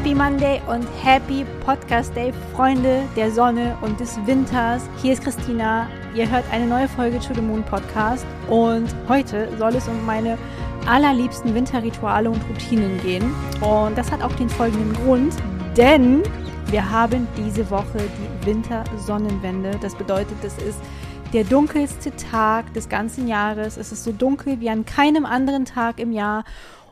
Happy Monday und Happy Podcast Day, Freunde der Sonne und des Winters. Hier ist Christina. Ihr hört eine neue Folge To the Moon Podcast und heute soll es um meine allerliebsten Winterrituale und Routinen gehen. Und das hat auch den folgenden Grund, denn wir haben diese Woche die Wintersonnenwende. Das bedeutet, es ist der dunkelste Tag des ganzen Jahres. Es ist so dunkel wie an keinem anderen Tag im Jahr.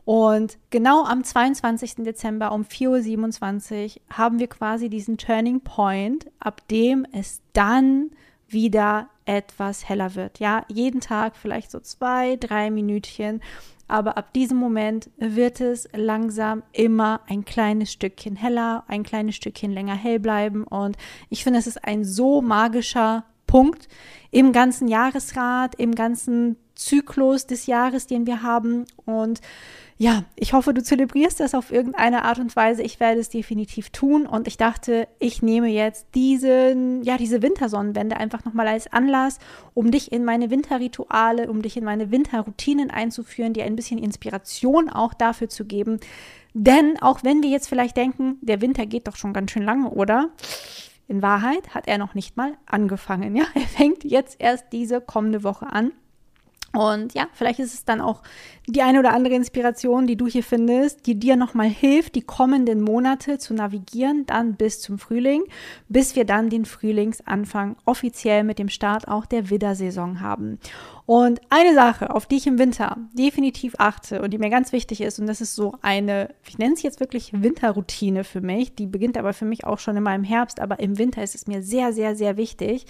Und genau am 22. Dezember um 4.27 Uhr haben wir quasi diesen Turning Point, ab dem es dann wieder etwas heller wird. Ja, jeden Tag vielleicht so zwei, drei Minütchen. Aber ab diesem Moment wird es langsam immer ein kleines Stückchen heller, ein kleines Stückchen länger hell bleiben. Und ich finde, es ist ein so magischer Punkt im ganzen Jahresrat, im ganzen Zyklus des Jahres, den wir haben. Und ja, ich hoffe, du zelebrierst das auf irgendeine Art und Weise. Ich werde es definitiv tun. Und ich dachte, ich nehme jetzt diesen, ja, diese Wintersonnenwende einfach nochmal als Anlass, um dich in meine Winterrituale, um dich in meine Winterroutinen einzuführen, dir ein bisschen Inspiration auch dafür zu geben. Denn auch wenn wir jetzt vielleicht denken, der Winter geht doch schon ganz schön lange, oder? In Wahrheit hat er noch nicht mal angefangen. Ja, er fängt jetzt erst diese kommende Woche an. Und ja, vielleicht ist es dann auch die eine oder andere Inspiration, die du hier findest, die dir nochmal hilft, die kommenden Monate zu navigieren, dann bis zum Frühling, bis wir dann den Frühlingsanfang offiziell mit dem Start auch der Widdersaison haben. Und eine Sache, auf die ich im Winter definitiv achte und die mir ganz wichtig ist, und das ist so eine, ich nenne es jetzt wirklich Winterroutine für mich, die beginnt aber für mich auch schon in meinem Herbst, aber im Winter ist es mir sehr, sehr, sehr wichtig,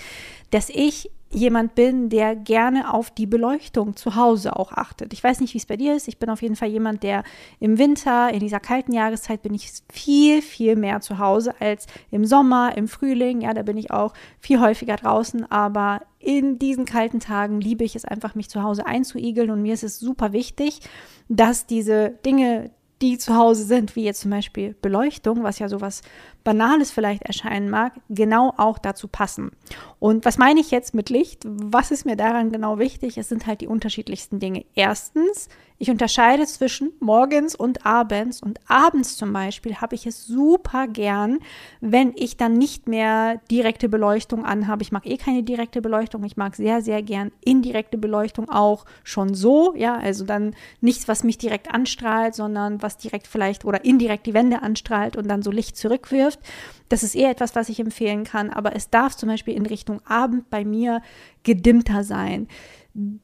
dass ich jemand bin, der gerne auf die Beleuchtung zu Hause auch achtet. Ich weiß nicht, wie es bei dir ist. Ich bin auf jeden Fall jemand, der im Winter, in dieser kalten Jahreszeit, bin ich viel, viel mehr zu Hause als im Sommer, im Frühling. Ja, da bin ich auch viel häufiger draußen. Aber in diesen kalten Tagen liebe ich es einfach, mich zu Hause einzuigeln. Und mir ist es super wichtig, dass diese Dinge, die zu Hause sind, wie jetzt zum Beispiel Beleuchtung, was ja sowas Banales vielleicht erscheinen mag, genau auch dazu passen. Und was meine ich jetzt mit Licht? Was ist mir daran genau wichtig? Es sind halt die unterschiedlichsten Dinge. Erstens, ich unterscheide zwischen morgens und abends. Und abends zum Beispiel habe ich es super gern, wenn ich dann nicht mehr direkte Beleuchtung anhabe. Ich mag eh keine direkte Beleuchtung. Ich mag sehr, sehr gern indirekte Beleuchtung auch schon so. Ja, also dann nichts, was mich direkt anstrahlt, sondern was direkt vielleicht oder indirekt die Wände anstrahlt und dann so Licht zurückwirft. Das ist eher etwas, was ich empfehlen kann. Aber es darf zum Beispiel in Richtung Abend bei mir gedimmter sein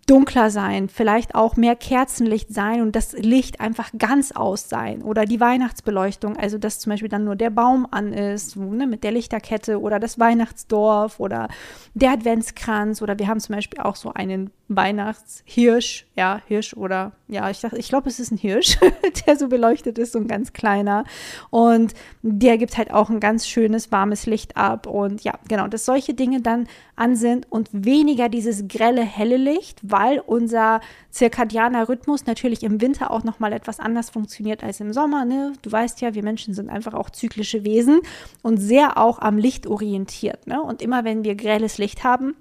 dunkler sein, vielleicht auch mehr Kerzenlicht sein und das Licht einfach ganz aus sein oder die Weihnachtsbeleuchtung, also dass zum Beispiel dann nur der Baum an ist, ne, mit der Lichterkette oder das Weihnachtsdorf oder der Adventskranz oder wir haben zum Beispiel auch so einen Weihnachtshirsch, ja, Hirsch oder ja, ich dachte, ich glaube, es ist ein Hirsch, der so beleuchtet ist, so ein ganz kleiner. Und der gibt halt auch ein ganz schönes, warmes Licht ab. Und ja, genau, dass solche Dinge dann an sind und weniger dieses grelle, helle Licht, weil unser zirkadianer Rhythmus natürlich im Winter auch nochmal etwas anders funktioniert als im Sommer. Ne? Du weißt ja, wir Menschen sind einfach auch zyklische Wesen und sehr auch am Licht orientiert. Ne? Und immer wenn wir grelles Licht haben,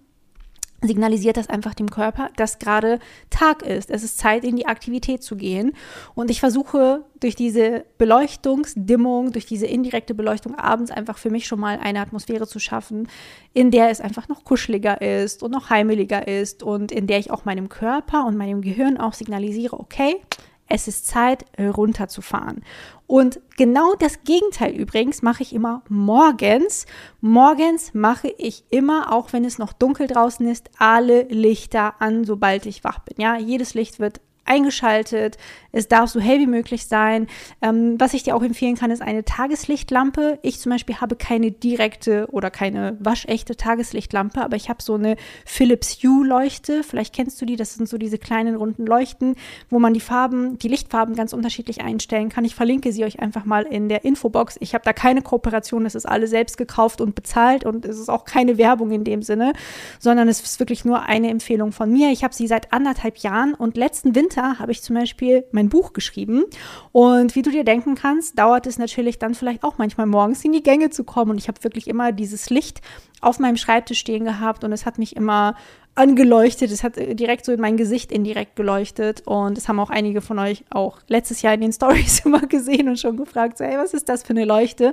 signalisiert das einfach dem Körper, dass gerade Tag ist. Es ist Zeit, in die Aktivität zu gehen. Und ich versuche durch diese Beleuchtungsdimmung, durch diese indirekte Beleuchtung abends einfach für mich schon mal eine Atmosphäre zu schaffen, in der es einfach noch kuscheliger ist und noch heimeliger ist und in der ich auch meinem Körper und meinem Gehirn auch signalisiere, okay, es ist Zeit, runterzufahren. Und genau das Gegenteil übrigens mache ich immer morgens. Morgens mache ich immer, auch wenn es noch dunkel draußen ist, alle Lichter an, sobald ich wach bin. Ja, jedes Licht wird eingeschaltet. Es darf so hell wie möglich sein. Ähm, was ich dir auch empfehlen kann, ist eine Tageslichtlampe. Ich zum Beispiel habe keine direkte oder keine waschechte Tageslichtlampe, aber ich habe so eine Philips Hue Leuchte. Vielleicht kennst du die. Das sind so diese kleinen runden Leuchten, wo man die Farben, die Lichtfarben ganz unterschiedlich einstellen kann. Ich verlinke sie euch einfach mal in der Infobox. Ich habe da keine Kooperation. Das ist alles selbst gekauft und bezahlt und es ist auch keine Werbung in dem Sinne, sondern es ist wirklich nur eine Empfehlung von mir. Ich habe sie seit anderthalb Jahren und letzten Winter Winter habe ich zum Beispiel mein Buch geschrieben. Und wie du dir denken kannst, dauert es natürlich dann vielleicht auch manchmal morgens in die Gänge zu kommen. Und ich habe wirklich immer dieses Licht auf meinem Schreibtisch stehen gehabt und es hat mich immer angeleuchtet. Es hat äh, direkt so in mein Gesicht indirekt geleuchtet. Und das haben auch einige von euch auch letztes Jahr in den Stories immer gesehen und schon gefragt, so, hey, was ist das für eine Leuchte?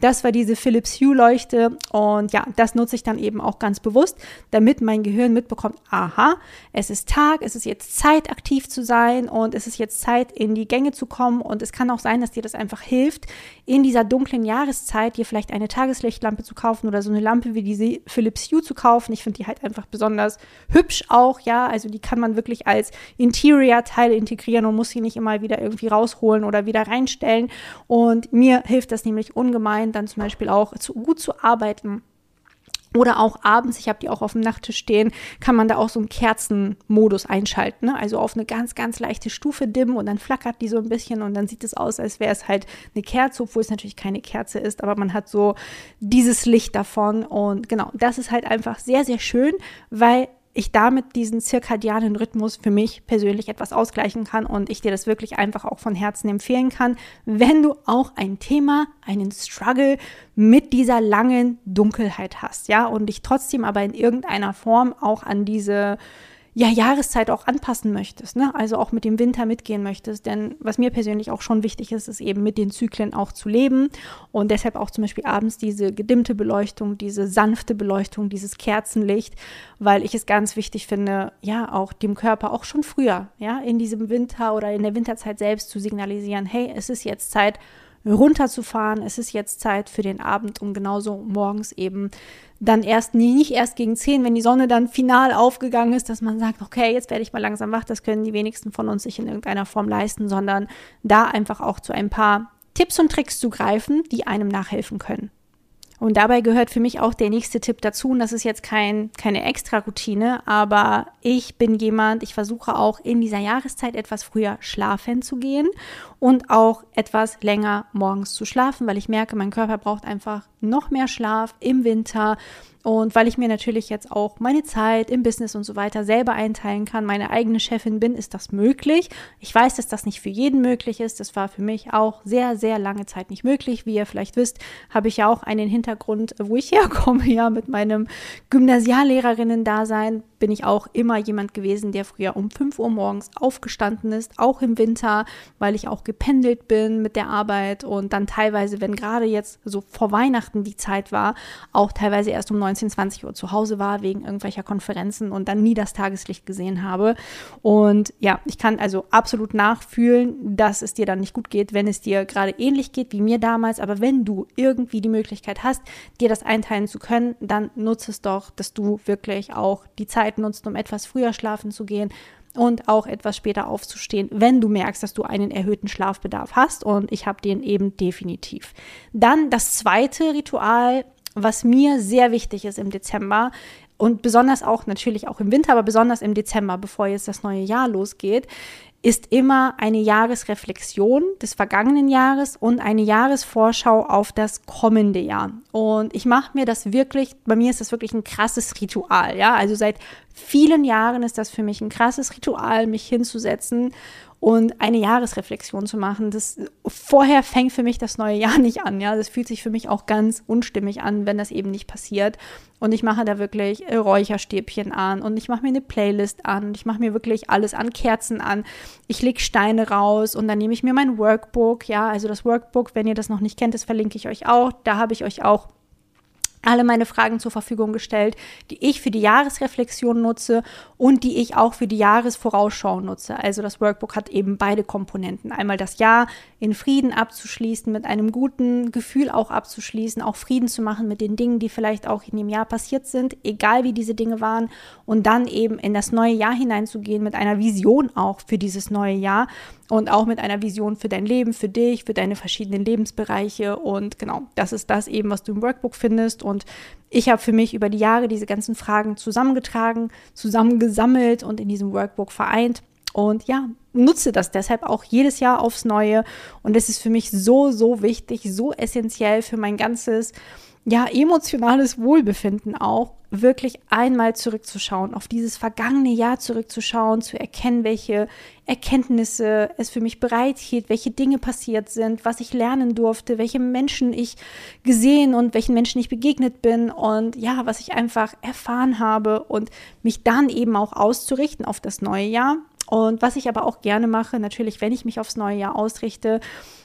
Das war diese Philips Hue Leuchte. Und ja, das nutze ich dann eben auch ganz bewusst, damit mein Gehirn mitbekommt, aha, es ist Tag, es ist jetzt Zeit, aktiv zu sein und es ist jetzt Zeit, in die Gänge zu kommen. Und es kann auch sein, dass dir das einfach hilft, in dieser dunklen Jahreszeit dir vielleicht eine Tageslichtlampe zu kaufen oder so eine Lampe wie diese Philips Hue zu kaufen. Ich finde die halt einfach besonders hübsch auch, ja. Also die kann man wirklich als Interior-Teil integrieren und muss sie nicht immer wieder irgendwie rausholen oder wieder reinstellen. Und mir hilft das nämlich ungemein, dann zum Beispiel auch zu, gut zu arbeiten oder auch abends, ich habe die auch auf dem Nachttisch stehen, kann man da auch so einen Kerzenmodus einschalten. Ne? Also auf eine ganz, ganz leichte Stufe dimmen und dann flackert die so ein bisschen und dann sieht es aus, als wäre es halt eine Kerze, obwohl es natürlich keine Kerze ist, aber man hat so dieses Licht davon. Und genau, das ist halt einfach sehr, sehr schön, weil ich damit diesen zirkadianen Rhythmus für mich persönlich etwas ausgleichen kann und ich dir das wirklich einfach auch von Herzen empfehlen kann, wenn du auch ein Thema, einen Struggle mit dieser langen Dunkelheit hast, ja, und dich trotzdem aber in irgendeiner Form auch an diese ja, Jahreszeit auch anpassen möchtest, ne? also auch mit dem Winter mitgehen möchtest. Denn was mir persönlich auch schon wichtig ist, ist eben mit den Zyklen auch zu leben und deshalb auch zum Beispiel abends diese gedimmte Beleuchtung, diese sanfte Beleuchtung, dieses Kerzenlicht, weil ich es ganz wichtig finde, ja, auch dem Körper auch schon früher, ja, in diesem Winter oder in der Winterzeit selbst zu signalisieren, hey, es ist jetzt Zeit, runterzufahren. Es ist jetzt Zeit für den Abend und genauso morgens eben dann erst, nee, nicht erst gegen 10, wenn die Sonne dann final aufgegangen ist, dass man sagt, okay, jetzt werde ich mal langsam wach. Das können die wenigsten von uns sich in irgendeiner Form leisten, sondern da einfach auch zu ein paar Tipps und Tricks zu greifen, die einem nachhelfen können. Und dabei gehört für mich auch der nächste Tipp dazu. Und das ist jetzt kein, keine Extra-Routine, aber ich bin jemand, ich versuche auch in dieser Jahreszeit etwas früher schlafen zu gehen und auch etwas länger morgens zu schlafen, weil ich merke, mein Körper braucht einfach noch mehr Schlaf im Winter. Und weil ich mir natürlich jetzt auch meine Zeit im Business und so weiter selber einteilen kann, meine eigene Chefin bin, ist das möglich. Ich weiß, dass das nicht für jeden möglich ist. Das war für mich auch sehr, sehr lange Zeit nicht möglich. Wie ihr vielleicht wisst, habe ich ja auch einen Hintergrund, wo ich herkomme, ja, mit meinem Gymnasiallehrerinnen-Dasein bin ich auch immer jemand gewesen, der früher um 5 Uhr morgens aufgestanden ist, auch im Winter, weil ich auch gependelt bin mit der Arbeit und dann teilweise, wenn gerade jetzt so vor Weihnachten die Zeit war, auch teilweise erst um 19, 20 Uhr zu Hause war wegen irgendwelcher Konferenzen und dann nie das Tageslicht gesehen habe. Und ja, ich kann also absolut nachfühlen, dass es dir dann nicht gut geht, wenn es dir gerade ähnlich geht wie mir damals. Aber wenn du irgendwie die Möglichkeit hast, dir das einteilen zu können, dann nutze es doch, dass du wirklich auch die Zeit nutzt, um etwas früher schlafen zu gehen und auch etwas später aufzustehen, wenn du merkst, dass du einen erhöhten Schlafbedarf hast. Und ich habe den eben definitiv. Dann das zweite Ritual, was mir sehr wichtig ist im Dezember, und besonders auch natürlich auch im Winter, aber besonders im Dezember, bevor jetzt das neue Jahr losgeht, ist immer eine Jahresreflexion des vergangenen Jahres und eine Jahresvorschau auf das kommende Jahr. Und ich mache mir das wirklich, bei mir ist das wirklich ein krasses Ritual, ja. Also seit vielen Jahren ist das für mich ein krasses Ritual, mich hinzusetzen und eine Jahresreflexion zu machen. Das vorher fängt für mich das neue Jahr nicht an. Ja, das fühlt sich für mich auch ganz unstimmig an, wenn das eben nicht passiert. Und ich mache da wirklich Räucherstäbchen an und ich mache mir eine Playlist an. Ich mache mir wirklich alles an, Kerzen an. Ich lege Steine raus und dann nehme ich mir mein Workbook. Ja, also das Workbook, wenn ihr das noch nicht kennt, das verlinke ich euch auch. Da habe ich euch auch alle meine Fragen zur Verfügung gestellt, die ich für die Jahresreflexion nutze und die ich auch für die Jahresvorausschau nutze. Also das Workbook hat eben beide Komponenten. Einmal das Jahr in Frieden abzuschließen, mit einem guten Gefühl auch abzuschließen, auch Frieden zu machen mit den Dingen, die vielleicht auch in dem Jahr passiert sind, egal wie diese Dinge waren, und dann eben in das neue Jahr hineinzugehen mit einer Vision auch für dieses neue Jahr und auch mit einer Vision für dein Leben, für dich, für deine verschiedenen Lebensbereiche. Und genau, das ist das eben, was du im Workbook findest. Und ich habe für mich über die Jahre diese ganzen Fragen zusammengetragen, zusammengesammelt und in diesem Workbook vereint. Und ja, nutze das deshalb auch jedes Jahr aufs Neue. Und es ist für mich so, so wichtig, so essentiell für mein ganzes, ja, emotionales Wohlbefinden auch, wirklich einmal zurückzuschauen, auf dieses vergangene Jahr zurückzuschauen, zu erkennen, welche Erkenntnisse es für mich bereithielt, welche Dinge passiert sind, was ich lernen durfte, welche Menschen ich gesehen und welchen Menschen ich begegnet bin und ja, was ich einfach erfahren habe und mich dann eben auch auszurichten auf das neue Jahr und was ich aber auch gerne mache, natürlich, wenn ich mich aufs neue Jahr ausrichte,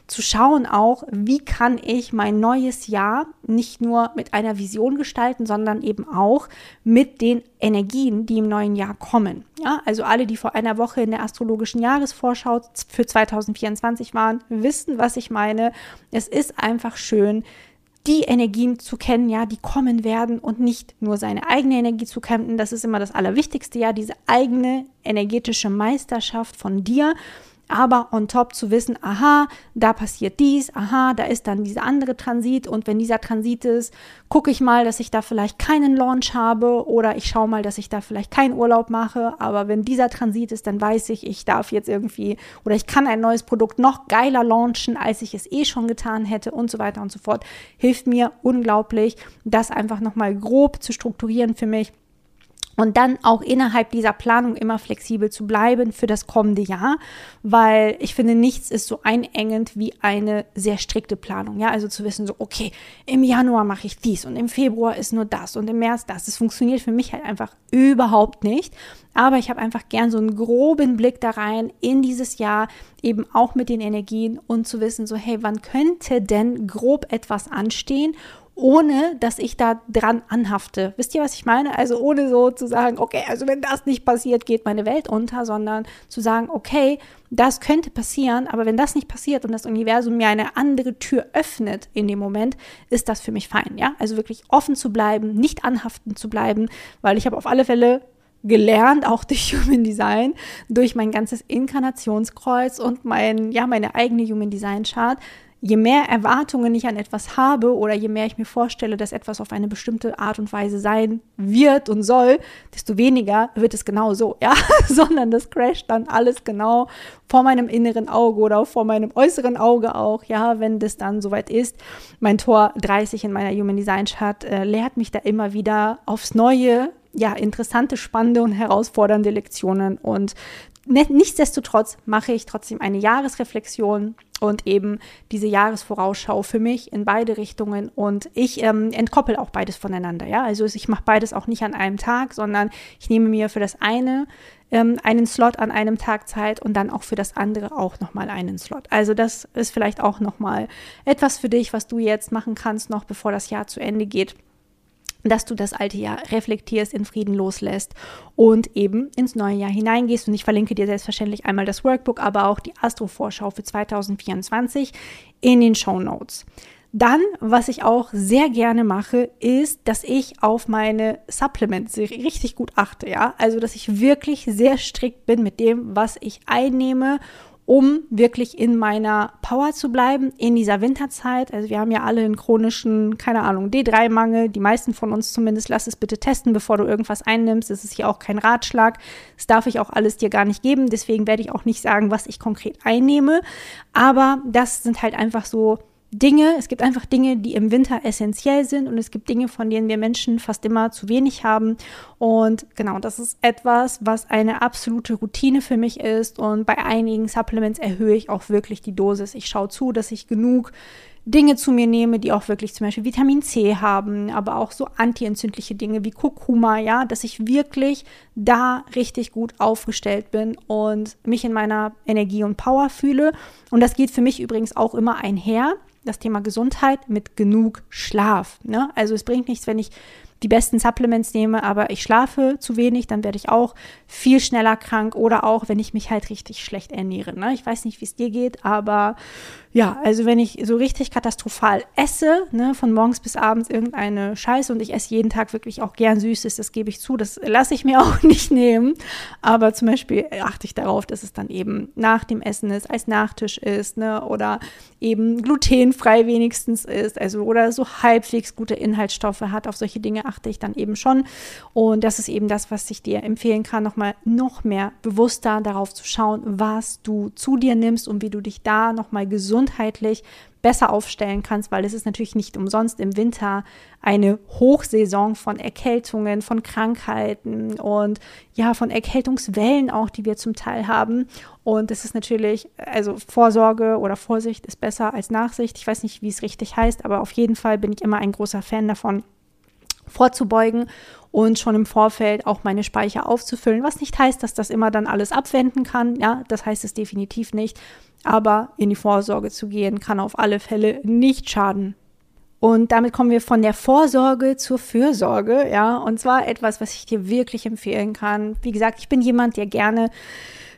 zu schauen auch, wie kann ich mein neues Jahr nicht nur mit einer Vision gestalten, sondern eben auch mit den Energien, die im neuen Jahr kommen. Ja, also alle, die vor einer Woche in der astrologischen Jahresvorschau für 2024 waren, wissen, was ich meine. Es ist einfach schön, die Energien zu kennen, ja, die kommen werden und nicht nur seine eigene Energie zu kennen. Das ist immer das Allerwichtigste, ja, diese eigene energetische Meisterschaft von dir aber on top zu wissen, aha, da passiert dies, aha, da ist dann dieser andere Transit und wenn dieser Transit ist, gucke ich mal, dass ich da vielleicht keinen Launch habe oder ich schaue mal, dass ich da vielleicht keinen Urlaub mache, aber wenn dieser Transit ist, dann weiß ich, ich darf jetzt irgendwie oder ich kann ein neues Produkt noch geiler launchen, als ich es eh schon getan hätte und so weiter und so fort. Hilft mir unglaublich, das einfach nochmal grob zu strukturieren für mich und dann auch innerhalb dieser Planung immer flexibel zu bleiben für das kommende Jahr, weil ich finde, nichts ist so einengend wie eine sehr strikte Planung. Ja, also zu wissen, so, okay, im Januar mache ich dies und im Februar ist nur das und im März das. Das funktioniert für mich halt einfach überhaupt nicht. Aber ich habe einfach gern so einen groben Blick da rein in dieses Jahr, eben auch mit den Energien und zu wissen, so, hey, wann könnte denn grob etwas anstehen? Ohne dass ich da dran anhafte. Wisst ihr, was ich meine? Also ohne so zu sagen, okay, also wenn das nicht passiert, geht meine Welt unter, sondern zu sagen, okay, das könnte passieren, aber wenn das nicht passiert und das Universum mir eine andere Tür öffnet in dem Moment, ist das für mich fein, ja? Also wirklich offen zu bleiben, nicht anhaften zu bleiben, weil ich habe auf alle Fälle gelernt, auch durch Human Design, durch mein ganzes Inkarnationskreuz und mein, ja, meine eigene Human Design Chart, je mehr Erwartungen ich an etwas habe oder je mehr ich mir vorstelle, dass etwas auf eine bestimmte Art und Weise sein wird und soll, desto weniger wird es genau so, ja, sondern das crasht dann alles genau vor meinem inneren Auge oder vor meinem äußeren Auge auch, ja, wenn das dann soweit ist. Mein Tor 30 in meiner Human Design Chart äh, lehrt mich da immer wieder aufs Neue, ja, interessante, spannende und herausfordernde Lektionen und nichtsdestotrotz mache ich trotzdem eine Jahresreflexion und eben diese Jahresvorausschau für mich in beide Richtungen und ich ähm, entkoppel auch beides voneinander. Ja, also ich mache beides auch nicht an einem Tag, sondern ich nehme mir für das eine ähm, einen Slot an einem Tag Zeit und dann auch für das andere auch nochmal einen Slot. Also das ist vielleicht auch nochmal etwas für dich, was du jetzt machen kannst, noch bevor das Jahr zu Ende geht dass du das alte Jahr reflektierst, in Frieden loslässt und eben ins neue Jahr hineingehst. Und ich verlinke dir selbstverständlich einmal das Workbook, aber auch die Astro-Vorschau für 2024 in den Show Notes. Dann, was ich auch sehr gerne mache, ist, dass ich auf meine Supplements richtig gut achte, ja. Also, dass ich wirklich sehr strikt bin mit dem, was ich einnehme um wirklich in meiner Power zu bleiben in dieser Winterzeit. Also wir haben ja alle einen chronischen, keine Ahnung, D3-Mangel. Die meisten von uns zumindest. Lass es bitte testen, bevor du irgendwas einnimmst. Es ist hier auch kein Ratschlag. Das darf ich auch alles dir gar nicht geben. Deswegen werde ich auch nicht sagen, was ich konkret einnehme. Aber das sind halt einfach so Dinge, es gibt einfach Dinge, die im Winter essentiell sind und es gibt Dinge, von denen wir Menschen fast immer zu wenig haben. Und genau, das ist etwas, was eine absolute Routine für mich ist. Und bei einigen Supplements erhöhe ich auch wirklich die Dosis. Ich schaue zu, dass ich genug Dinge zu mir nehme, die auch wirklich zum Beispiel Vitamin C haben, aber auch so antientzündliche Dinge wie Kurkuma, ja, dass ich wirklich da richtig gut aufgestellt bin und mich in meiner Energie und Power fühle. Und das geht für mich übrigens auch immer einher das Thema Gesundheit mit genug Schlaf. Ne? Also es bringt nichts, wenn ich die besten Supplements nehme, aber ich schlafe zu wenig, dann werde ich auch viel schneller krank oder auch, wenn ich mich halt richtig schlecht ernähre. Ne? Ich weiß nicht, wie es dir geht, aber ja, also wenn ich so richtig katastrophal esse, ne, von morgens bis abends irgendeine Scheiße und ich esse jeden Tag wirklich auch gern Süßes, das gebe ich zu, das lasse ich mir auch nicht nehmen. Aber zum Beispiel achte ich darauf, dass es dann eben nach dem Essen ist, als Nachtisch ist, ne, oder eben glutenfrei wenigstens ist, also oder so halbwegs gute Inhaltsstoffe hat. Auf solche Dinge achte ich dann eben schon. Und das ist eben das, was ich dir empfehlen kann, nochmal noch mehr bewusster darauf zu schauen, was du zu dir nimmst und wie du dich da nochmal gesundheitlich besser aufstellen kannst, weil es ist natürlich nicht umsonst im Winter eine Hochsaison von Erkältungen, von Krankheiten und ja, von Erkältungswellen auch, die wir zum Teil haben. Und es ist natürlich, also Vorsorge oder Vorsicht ist besser als Nachsicht. Ich weiß nicht, wie es richtig heißt, aber auf jeden Fall bin ich immer ein großer Fan davon, vorzubeugen und schon im Vorfeld auch meine Speicher aufzufüllen, was nicht heißt, dass das immer dann alles abwenden kann. Ja, das heißt es definitiv nicht. Aber in die Vorsorge zu gehen, kann auf alle Fälle nicht schaden. Und damit kommen wir von der Vorsorge zur Fürsorge, ja, und zwar etwas, was ich dir wirklich empfehlen kann. Wie gesagt, ich bin jemand, der gerne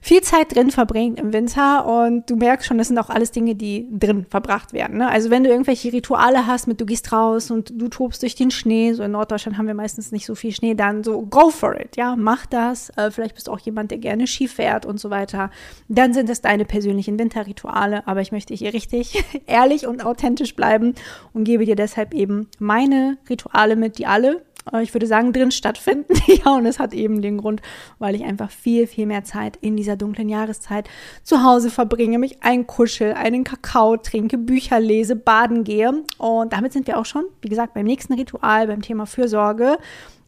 viel Zeit drin verbringt im Winter und du merkst schon, das sind auch alles Dinge, die drin verbracht werden. Ne? Also wenn du irgendwelche Rituale hast mit du gehst raus und du tobst durch den Schnee, so in Norddeutschland haben wir meistens nicht so viel Schnee, dann so go for it, ja, mach das. Äh, vielleicht bist du auch jemand, der gerne Ski fährt und so weiter. Dann sind es deine persönlichen Winterrituale, aber ich möchte hier richtig ehrlich und authentisch bleiben und gebe dir deshalb eben meine Rituale mit, die alle ich würde sagen, drin stattfinden. ja, und es hat eben den Grund, weil ich einfach viel, viel mehr Zeit in dieser dunklen Jahreszeit zu Hause verbringe, mich einkuschel, einen Kakao trinke, Bücher lese, baden gehe. Und damit sind wir auch schon, wie gesagt, beim nächsten Ritual, beim Thema Fürsorge.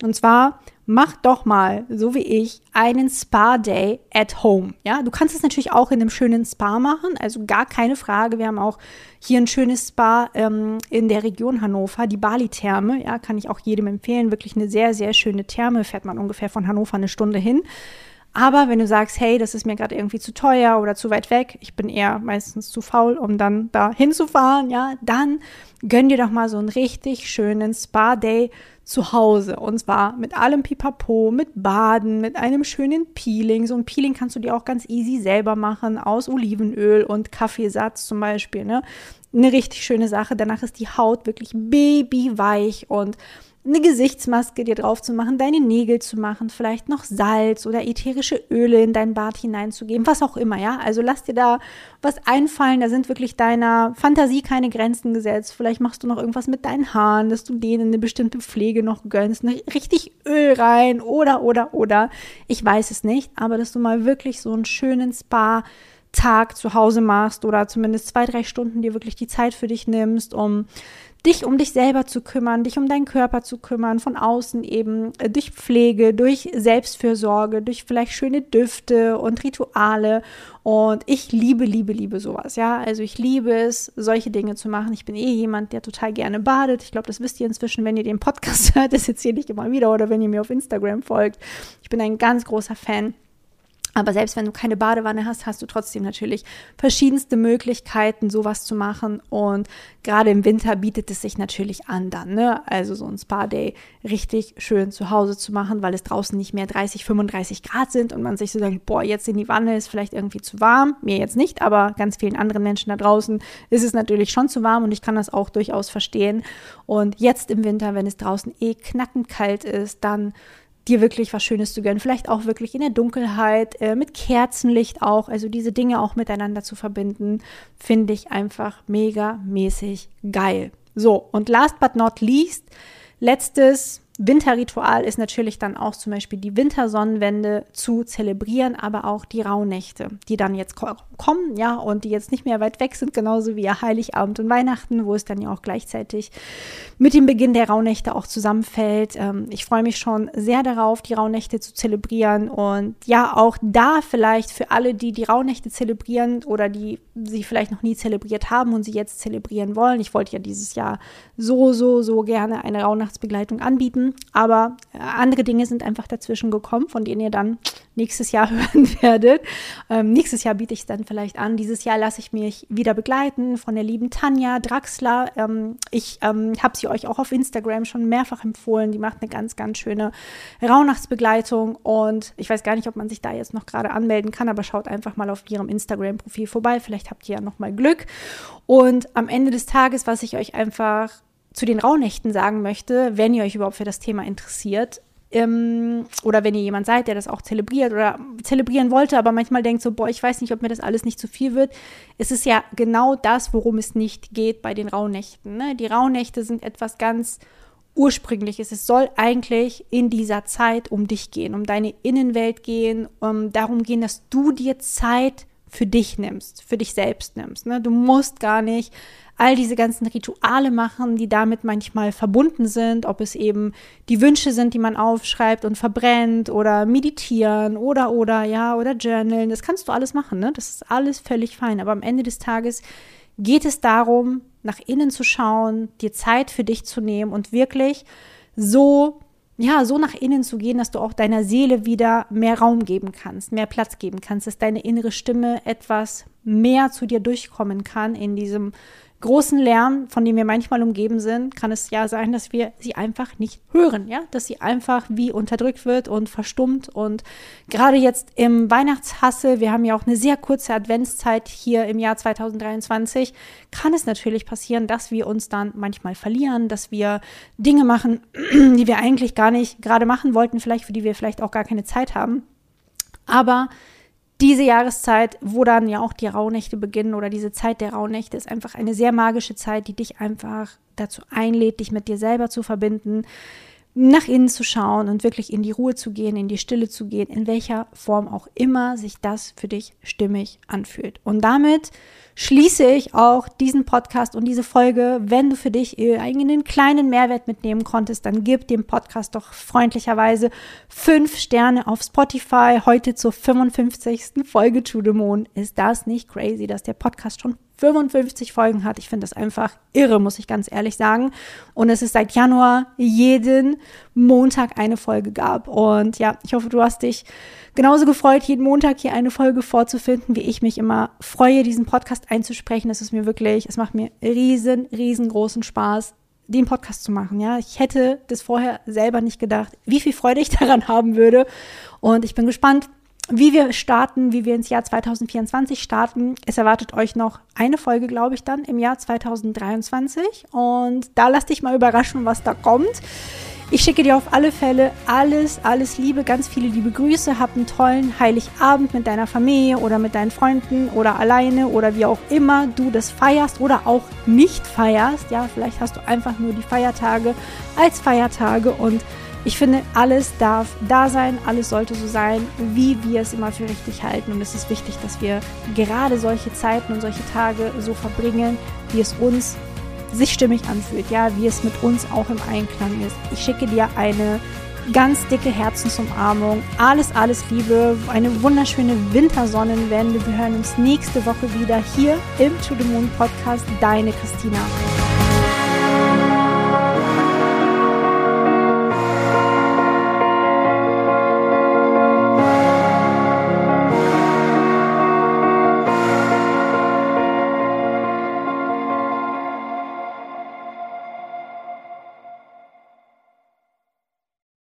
Und zwar mach doch mal, so wie ich, einen Spa-Day at home. Ja, du kannst es natürlich auch in einem schönen Spa machen, also gar keine Frage. Wir haben auch hier ein schönes Spa ähm, in der Region Hannover, die Bali-Therme. Ja, kann ich auch jedem empfehlen. Wirklich eine sehr, sehr schöne Therme. Fährt man ungefähr von Hannover eine Stunde hin. Aber wenn du sagst, hey, das ist mir gerade irgendwie zu teuer oder zu weit weg, ich bin eher meistens zu faul, um dann da hinzufahren, ja, dann gönn dir doch mal so einen richtig schönen Spa-Day zu Hause. Und zwar mit allem Pipapo, mit Baden, mit einem schönen Peeling. So ein Peeling kannst du dir auch ganz easy selber machen aus Olivenöl und Kaffeesatz zum Beispiel. Ne? Eine richtig schöne Sache. Danach ist die Haut wirklich babyweich und eine Gesichtsmaske dir drauf zu machen, deine Nägel zu machen, vielleicht noch Salz oder ätherische Öle in dein Bad hineinzugeben, was auch immer, ja. Also lass dir da was einfallen, da sind wirklich deiner Fantasie keine Grenzen gesetzt. Vielleicht machst du noch irgendwas mit deinen Haaren, dass du denen eine bestimmte Pflege noch gönnst, ne? richtig Öl rein oder, oder, oder. Ich weiß es nicht, aber dass du mal wirklich so einen schönen Spa Tag zu Hause machst oder zumindest zwei, drei Stunden dir wirklich die Zeit für dich nimmst, um dich um dich selber zu kümmern, dich um deinen Körper zu kümmern, von außen eben äh, durch Pflege, durch Selbstfürsorge, durch vielleicht schöne Düfte und Rituale. Und ich liebe, liebe, liebe sowas, ja. Also ich liebe es, solche Dinge zu machen. Ich bin eh jemand, der total gerne badet. Ich glaube, das wisst ihr inzwischen, wenn ihr den Podcast hört, das erzähle ich immer wieder oder wenn ihr mir auf Instagram folgt. Ich bin ein ganz großer Fan aber selbst wenn du keine Badewanne hast, hast du trotzdem natürlich verschiedenste Möglichkeiten, sowas zu machen. Und gerade im Winter bietet es sich natürlich an, dann, ne? Also so ein Spa-Day richtig schön zu Hause zu machen, weil es draußen nicht mehr 30, 35 Grad sind und man sich so sagt, boah, jetzt in die Wanne ist vielleicht irgendwie zu warm. Mir jetzt nicht, aber ganz vielen anderen Menschen da draußen ist es natürlich schon zu warm und ich kann das auch durchaus verstehen. Und jetzt im Winter, wenn es draußen eh knackend kalt ist, dann dir wirklich was Schönes zu gönnen. Vielleicht auch wirklich in der Dunkelheit, äh, mit Kerzenlicht auch. Also diese Dinge auch miteinander zu verbinden, finde ich einfach mega mäßig geil. So, und last but not least, letztes Winterritual ist natürlich dann auch zum Beispiel die Wintersonnenwende zu zelebrieren, aber auch die Rauhnächte, die dann jetzt kommen, ja, und die jetzt nicht mehr weit weg sind, genauso wie ja Heiligabend und Weihnachten, wo es dann ja auch gleichzeitig mit dem Beginn der Rauhnächte auch zusammenfällt. Ähm, ich freue mich schon sehr darauf, die Rauhnächte zu zelebrieren und ja, auch da vielleicht für alle, die die Rauhnächte zelebrieren oder die sie vielleicht noch nie zelebriert haben und sie jetzt zelebrieren wollen. Ich wollte ja dieses Jahr so, so, so gerne eine Rauhnachtsbegleitung anbieten aber äh, andere Dinge sind einfach dazwischen gekommen, von denen ihr dann nächstes Jahr hören werdet. Ähm, nächstes Jahr biete ich es dann vielleicht an. Dieses Jahr lasse ich mich wieder begleiten von der lieben Tanja Draxler. Ähm, ich ähm, habe sie euch auch auf Instagram schon mehrfach empfohlen. Die macht eine ganz, ganz schöne Rauhnachtsbegleitung und ich weiß gar nicht, ob man sich da jetzt noch gerade anmelden kann, aber schaut einfach mal auf ihrem Instagram-Profil vorbei. Vielleicht habt ihr ja noch mal Glück. Und am Ende des Tages, was ich euch einfach zu den Rauhnächten sagen möchte, wenn ihr euch überhaupt für das Thema interessiert, ähm, oder wenn ihr jemand seid, der das auch zelebriert oder zelebrieren wollte, aber manchmal denkt so, boah, ich weiß nicht, ob mir das alles nicht zu viel wird. Es ist ja genau das, worum es nicht geht bei den Rauhnächten. Ne? Die Rauhnächte sind etwas ganz Ursprüngliches. Es soll eigentlich in dieser Zeit um dich gehen, um deine Innenwelt gehen, um darum gehen, dass du dir Zeit für dich nimmst, für dich selbst nimmst. Ne? Du musst gar nicht all diese ganzen Rituale machen, die damit manchmal verbunden sind, ob es eben die Wünsche sind, die man aufschreibt und verbrennt oder meditieren oder oder ja oder journalen, das kannst du alles machen, ne? Das ist alles völlig fein, aber am Ende des Tages geht es darum, nach innen zu schauen, dir Zeit für dich zu nehmen und wirklich so ja, so nach innen zu gehen, dass du auch deiner Seele wieder mehr Raum geben kannst, mehr Platz geben kannst, dass deine innere Stimme etwas mehr zu dir durchkommen kann in diesem großen Lärm, von dem wir manchmal umgeben sind, kann es ja sein, dass wir sie einfach nicht hören, ja, dass sie einfach wie unterdrückt wird und verstummt und gerade jetzt im Weihnachtshasse, wir haben ja auch eine sehr kurze Adventszeit hier im Jahr 2023, kann es natürlich passieren, dass wir uns dann manchmal verlieren, dass wir Dinge machen, die wir eigentlich gar nicht gerade machen wollten, vielleicht für die wir vielleicht auch gar keine Zeit haben. Aber diese Jahreszeit, wo dann ja auch die Rauhnächte beginnen oder diese Zeit der Rauhnächte, ist einfach eine sehr magische Zeit, die dich einfach dazu einlädt, dich mit dir selber zu verbinden, nach innen zu schauen und wirklich in die Ruhe zu gehen, in die Stille zu gehen, in welcher Form auch immer sich das für dich stimmig anfühlt. Und damit schließe ich auch diesen Podcast und diese Folge. Wenn du für dich einen kleinen Mehrwert mitnehmen konntest, dann gib dem Podcast doch freundlicherweise fünf Sterne auf Spotify. Heute zur 55. Folge Moon. Ist das nicht crazy, dass der Podcast schon 55 Folgen hat. Ich finde das einfach irre, muss ich ganz ehrlich sagen. Und es ist seit Januar jeden Montag eine Folge gab. Und ja, ich hoffe, du hast dich genauso gefreut, jeden Montag hier eine Folge vorzufinden, wie ich mich immer freue, diesen Podcast einzusprechen. Es ist mir wirklich, es macht mir riesen, riesengroßen Spaß, den Podcast zu machen. Ja, ich hätte das vorher selber nicht gedacht, wie viel Freude ich daran haben würde. Und ich bin gespannt, wie wir starten, wie wir ins Jahr 2024 starten. Es erwartet euch noch eine Folge, glaube ich, dann im Jahr 2023. Und da lasst dich mal überraschen, was da kommt. Ich schicke dir auf alle Fälle alles, alles Liebe, ganz viele liebe Grüße. Hab einen tollen Heiligabend mit deiner Familie oder mit deinen Freunden oder alleine oder wie auch immer du das feierst oder auch nicht feierst. Ja, vielleicht hast du einfach nur die Feiertage als Feiertage und ich finde, alles darf da sein, alles sollte so sein, wie wir es immer für richtig halten. Und es ist wichtig, dass wir gerade solche Zeiten und solche Tage so verbringen, wie es uns sich stimmig anfühlt, ja, wie es mit uns auch im Einklang ist. Ich schicke dir eine ganz dicke Herzensumarmung. Alles, alles Liebe, eine wunderschöne Wintersonnenwende. Wir hören uns nächste Woche wieder hier im To the Moon Podcast. Deine Christina.